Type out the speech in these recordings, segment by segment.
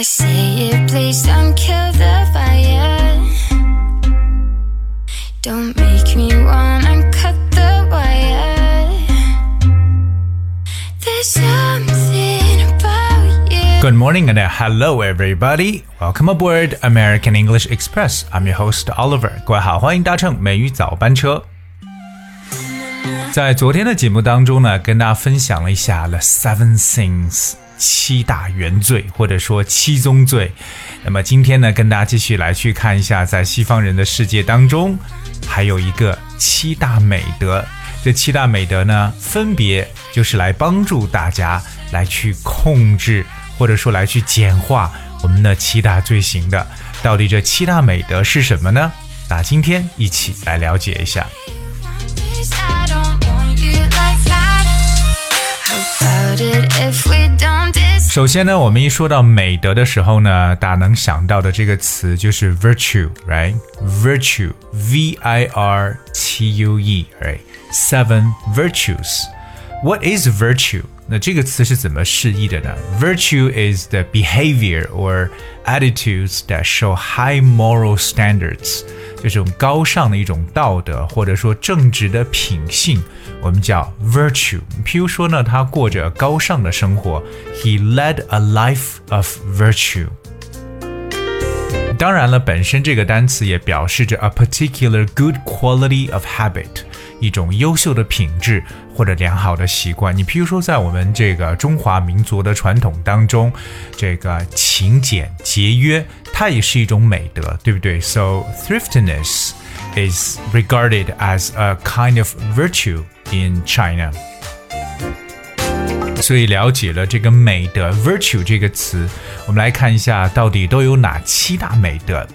I say it, please don't kill the fire. Don't make me wanna cut the wire. There's something about you. Good morning and hello everybody. Welcome aboard American English Express. I'm your host Oliver. 各位好，欢迎搭乘美语早班车。在昨天的节目当中呢，跟大家分享了一下 The Seven Things 七大原罪，或者说七宗罪。那么今天呢，跟大家继续来去看一下，在西方人的世界当中，还有一个七大美德。这七大美德呢，分别就是来帮助大家来去控制，或者说来去简化我们的七大罪行的。到底这七大美德是什么呢？那今天一起来了解一下。首先呢，我们一说到美德的时候呢，大家能想到的这个词就是 virtue，right？virtue，v i r t u e，right？Seven virtues。What is virtue？那这个词是怎么释义的呢？Virtue is the behavior or attitudes that show high moral standards，这种高尚的一种道德或者说正直的品性，我们叫 virtue。譬如说呢，他过着高尚的生活，He led a life of virtue。当然了，本身这个单词也表示着 a particular good quality of habit，一种优秀的品质或者良好的习惯。你譬如说，在我们这个中华民族的传统当中，这个勤俭节约，它也是一种美德，对不对？So thriftiness is regarded as a kind of virtue in China. 所以了解了这个美德 virtue 这个词，我们来看一下到底都有哪七大美德。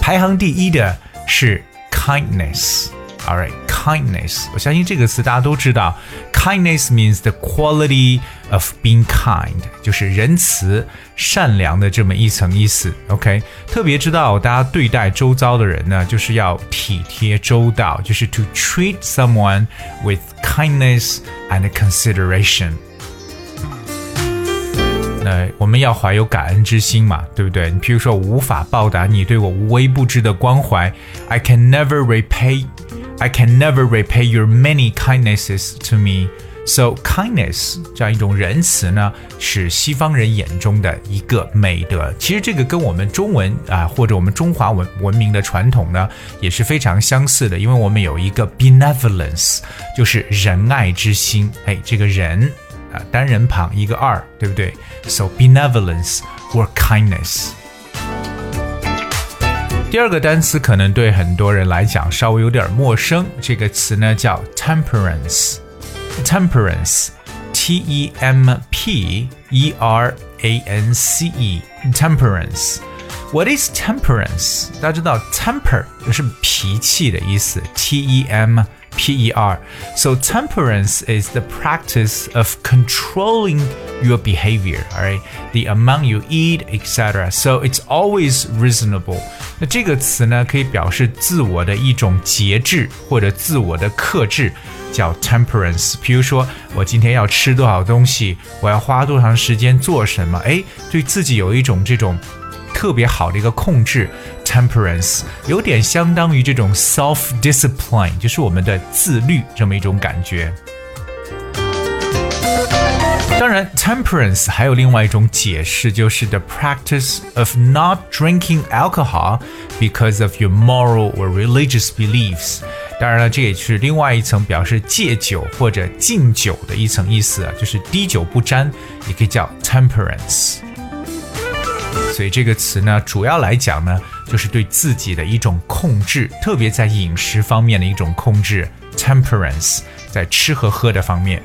排行第一的是 kindness。All right, kindness。我相信这个词大家都知道，kindness means the quality of being kind，就是仁慈、善良的这么一层意思。OK，特别知道大家对待周遭的人呢，就是要体贴周到，就是 to treat someone with kindness and consideration。那我们要怀有感恩之心嘛，对不对？你譬如说，我无法报答你对我无微不至的关怀，I can never repay, I can never repay your many kindnesses to me. So kindness 这样一种仁慈呢，是西方人眼中的一个美德。其实这个跟我们中文啊，或者我们中华文文明的传统呢，也是非常相似的。因为我们有一个 benevolence，就是仁爱之心。哎，这个仁。啊，单人旁一个二，对不对？So benevolence or kindness。 第二个单词可能对很多人来讲稍微有点陌生，这个词呢叫 temperance。temperance，T E M P E R A N C E，temperance。What is temperance？大家知道 temper 就是脾气的意思，T E M。P-E-R. So temperance is the practice of controlling your behavior, all right? The amount you eat, etc. So it's always reasonable. 那这个词呢，可以表示自我的一种节制或者自我的克制，叫 temperance。比如说，我今天要吃多少东西，我要花多长时间做什么，哎，对自己有一种这种。特别好的一个控制，temperance 有点相当于这种 self discipline，就是我们的自律这么一种感觉。当然，temperance 还有另外一种解释，就是 the practice of not drinking alcohol because of your moral or religious beliefs。当然了，这也是另外一层表示戒酒或者禁酒的一层意思，就是滴酒不沾，也可以叫 temperance。所以这个词呢，主要来讲呢，就是对自己的一种控制，特别在饮食方面的一种控制，temperance，在吃和喝的方面。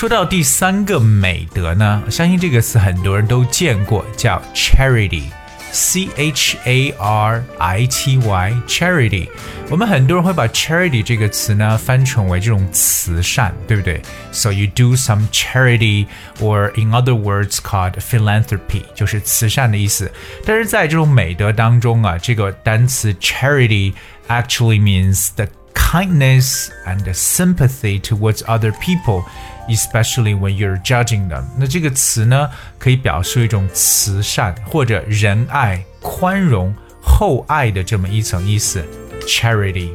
说到第三个美德呢，相信这个词很多人都见过，叫 charity。C H A R I T Y，charity。我们很多人会把 charity 这个词呢翻成为这种慈善，对不对？So you do some charity, or in other words called philanthropy，就是慈善的意思。但是在这种美德当中啊，这个单词 charity actually means the kindness and the sympathy towards other people， especially when you're judging them。那这个词呢，可以表示一种慈善或者仁爱、宽容、厚爱的这么一层意思。Charity。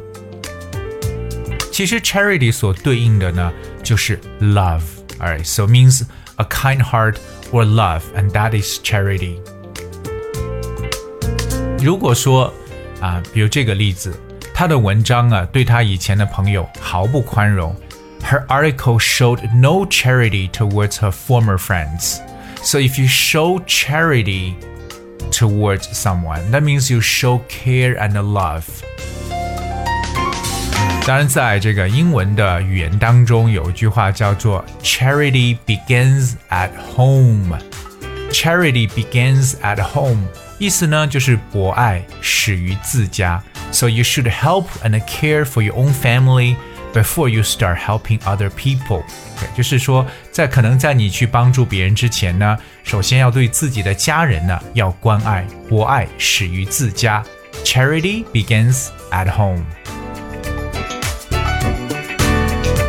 其实 charity 所对应的呢，就是 love。Alright, so means a kind heart or love, and that is charity. 如果说啊，比如这个例子，他的文章啊，对他以前的朋友毫不宽容。 Her article showed no charity towards her former friends. So if you show charity towards someone, that means you show care and love. 当然，在这个英文的语言当中，有一句话叫做 “Charity begins at home”。Charity begins at home，意思呢就是博爱始于自家。So you should help and care for your own family before you start helping other people。对，就是说，在可能在你去帮助别人之前呢，首先要对自己的家人呢要关爱，博爱始于自家。Charity begins at home。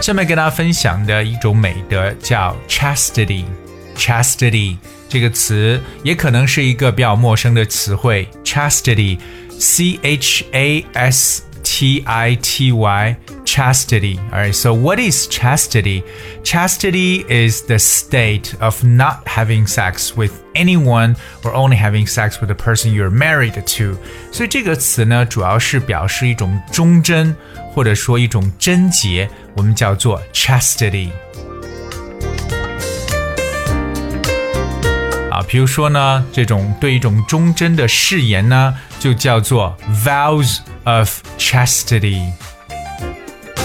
下面跟大家分享的一种美德叫 chastity。chastity 这个词也可能是一个比较陌生的词汇。chastity，c h a s t i t y。chastity. All right, so what is chastity? Chastity is the state of not having sex with anyone or only having sex with the person you're married to. 所以这个词呢，主要是表示一种忠贞，或者说一种贞洁，我们叫做 chastity。啊，比如说呢，这种对一种忠贞的誓言呢，就叫做 vows Of chastity。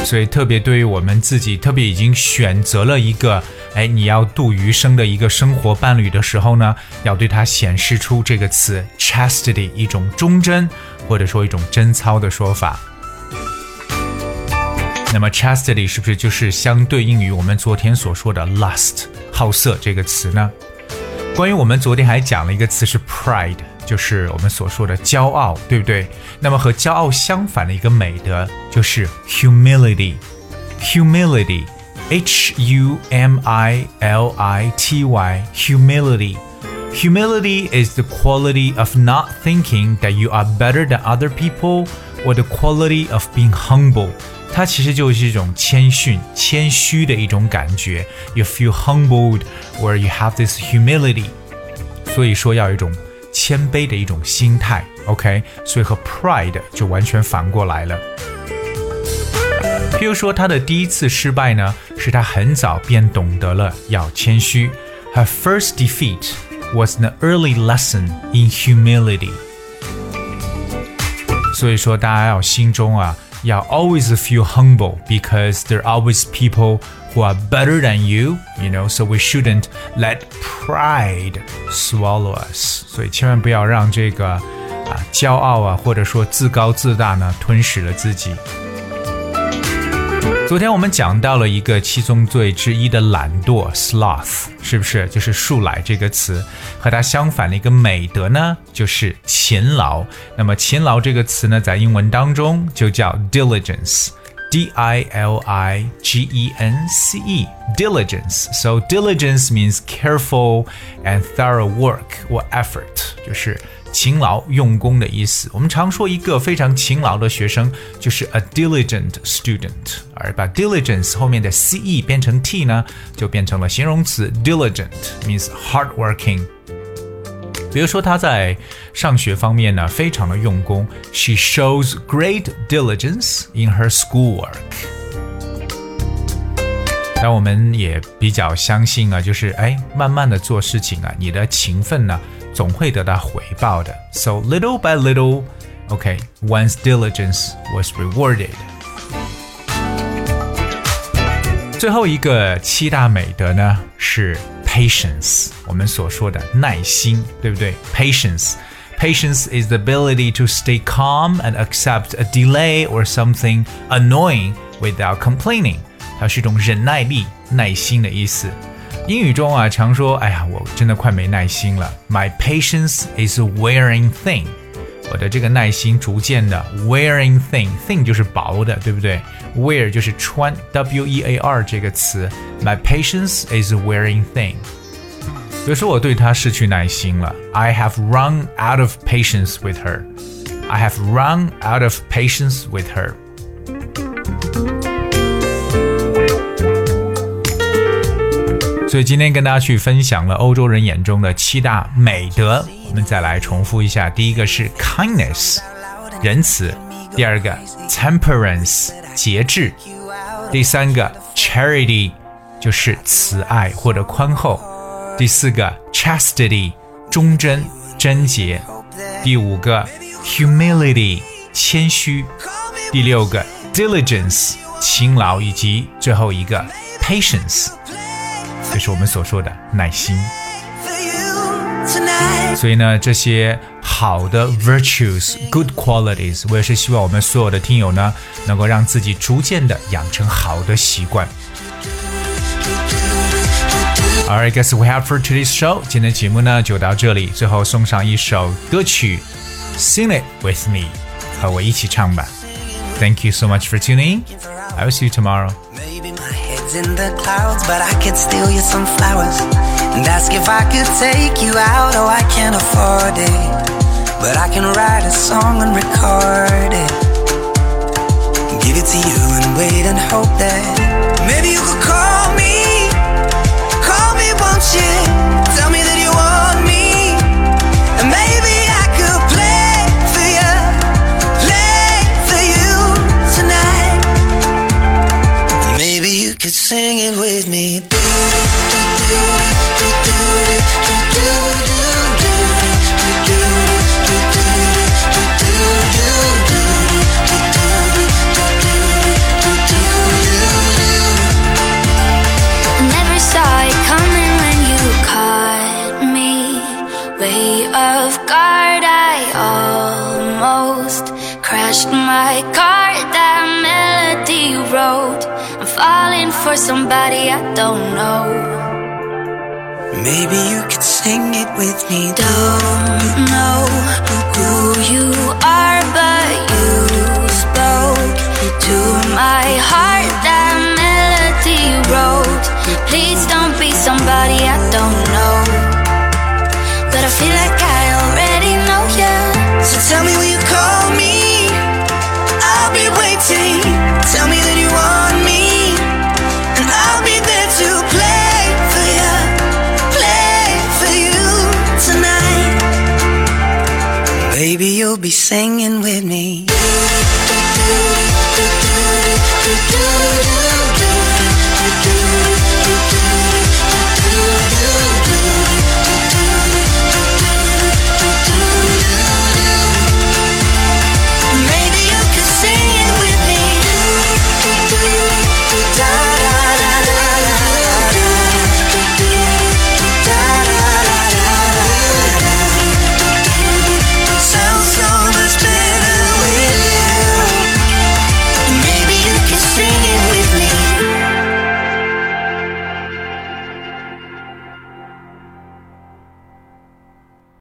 所以，特别对于我们自己，特别已经选择了一个，哎，你要度余生的一个生活伴侣的时候呢，要对他显示出这个词 chastity，一种忠贞或者说一种贞操的说法。那么 chastity 是不是就是相对应于我们昨天所说的 lust 好色这个词呢？关于我们昨天还讲了一个词是 pride。就是我们所说的骄傲，对不对？那么和骄傲相反的一个美德就是 humility。humility，h u m i l i t y，humility。Humility is the quality of not thinking that you are better than other people, or the quality of being humble. 它其实就是一种谦逊、谦虚的一种感觉。You feel humbled, or you have this humility. 所以说要有一种 谦卑的一种心态，OK，所以和 pride 就完全反过来了。譬如说，他的第一次失败呢，是他很早便懂得了要谦虚。Her first defeat was an early lesson in humility。所以说，大家要心中啊，要 always feel humble because there are always people who are better than you, you know, so we shouldn't let pride swallow us. 所以千万不要让这个啊骄傲啊，或者说自高自大呢，吞噬了自己。昨天我们讲到了一个七宗罪之一的懒惰 （sloth），是不是？就是树懒这个词，和它相反的一个美德呢，就是勤劳。那么勤劳这个词呢，在英文当中就叫 diligence。D I L I G E N C E, diligence. So diligence means careful and thorough work or effort，就是勤劳用功的意思。我们常说一个非常勤劳的学生就是 a diligent student，而把 diligence 后面的 c e 变成 t 呢，就变成了形容词 diligent means hardworking。 比如说他在上学方面呢，非常的用功。She shows great diligence in her schoolwork。但我们也比较相信啊，就是哎，慢慢的做事情啊，你的勤奋呢，总会得到回报的。So little by little, okay, one's diligence was rewarded. 最后一个七大美德呢是 patience，我们所说的耐心，对不对？patience。Patience is the ability to stay calm and accept a delay or something annoying without complaining。它是一种忍耐力、耐心的意思。英语中啊，常说：“哎呀，我真的快没耐心了。”My patience is a wearing thing。 我的这个耐心逐渐的 wearing thin，thin 就是薄的，对不对？wear 就是穿，w e a r 这个词，my patience is wearing thin。比如说我对她失去耐心了，I have run out of patience with her。I have run out of patience with her。 所以今天跟大家去分享了欧洲人眼中的七大美德，我们再来重复一下：第一个是 kindness，仁慈；第二个 temperance，节制；第三个 charity，就是慈爱或者宽厚；第四个 chastity，忠贞、贞洁；第五个 humility，谦虚；第六个 diligence，勤劳；以及最后一个 patience。就是我们所说的耐心。所以呢，这些好的 virtues、good qualities，我也是希望我们所有的听友呢，能够让自己逐渐的养成好的习惯。Alright, guess we have for today's show。今天节目呢就到这里，最后送上一首歌曲，Sing it with me，和我一起唱吧。Thank you so much for tuning. I will see you tomorrow. in the clouds, but I could steal you some flowers and ask if I could take you out. Oh, I can't afford it, but I can write a song and record it, give it to you and wait and hope that for somebody I don't know. Maybe you could sing it with me. Don't know who you are, Baby, you'll be singing with me.